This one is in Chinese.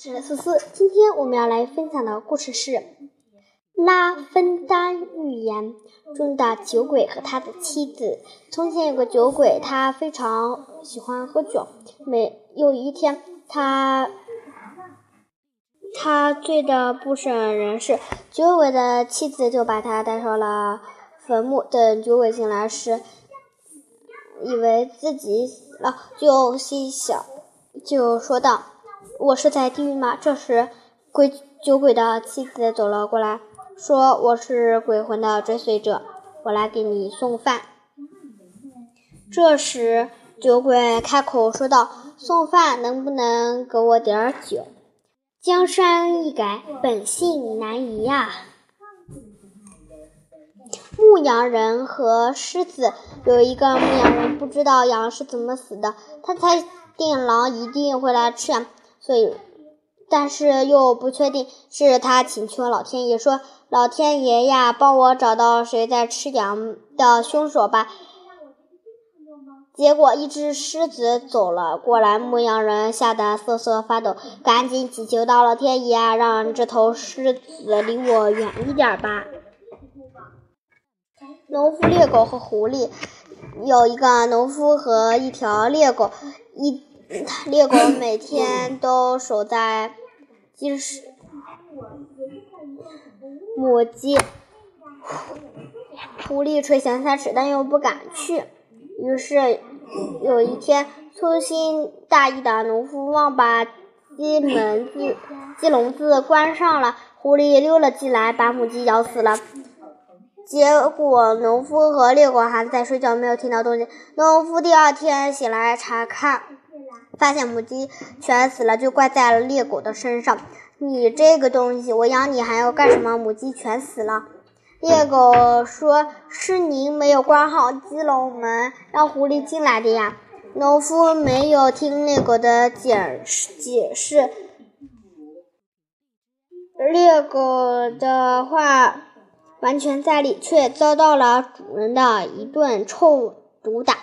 是思思，今天我们要来分享的故事是《拉芬丹寓言》中的酒鬼和他的妻子。从前有个酒鬼，他非常喜欢喝酒。每有一天，他他醉得不省人事，酒鬼的妻子就把他带上了坟墓。等酒鬼醒来时，以为自己死了，就心想，就说道。我是在地狱吗？这时，鬼酒鬼的妻子走了过来，说：“我是鬼魂的追随者，我来给你送饭。”这时，酒鬼开口说道：“送饭能不能给我点儿酒？江山易改，本性难移呀。”牧羊人和狮子有一个牧羊人不知道羊是怎么死的，他猜定狼一定会来吃羊。所以，但是又不确定，是他请求老天爷说：“老天爷呀，帮我找到谁在吃羊的凶手吧。”结果，一只狮子走了过来，牧羊人吓得瑟瑟发抖，赶紧祈求到老天爷啊，让这头狮子离我远一点吧。农夫、猎狗和狐狸，有一个农夫和一条猎狗，一。猎狗每 天都守在鸡舍，母鸡。狐狸垂涎三尺，但又不敢去。于是有一天，粗心大意的农夫忘把鸡门子、鸡笼子关上了，狐狸溜了进来，把母鸡咬死了。结果，农夫和猎狗还在睡觉，没有听到动静。农夫第二天醒来查看。发现母鸡全死了，就怪在了猎狗的身上。你这个东西，我养你还要干什么？母鸡全死了。猎狗说：“是您没有关好鸡笼门，让狐狸进来的呀。”农夫没有听猎狗的解释解释，猎狗的话完全在理，却遭到了主人的一顿臭毒打。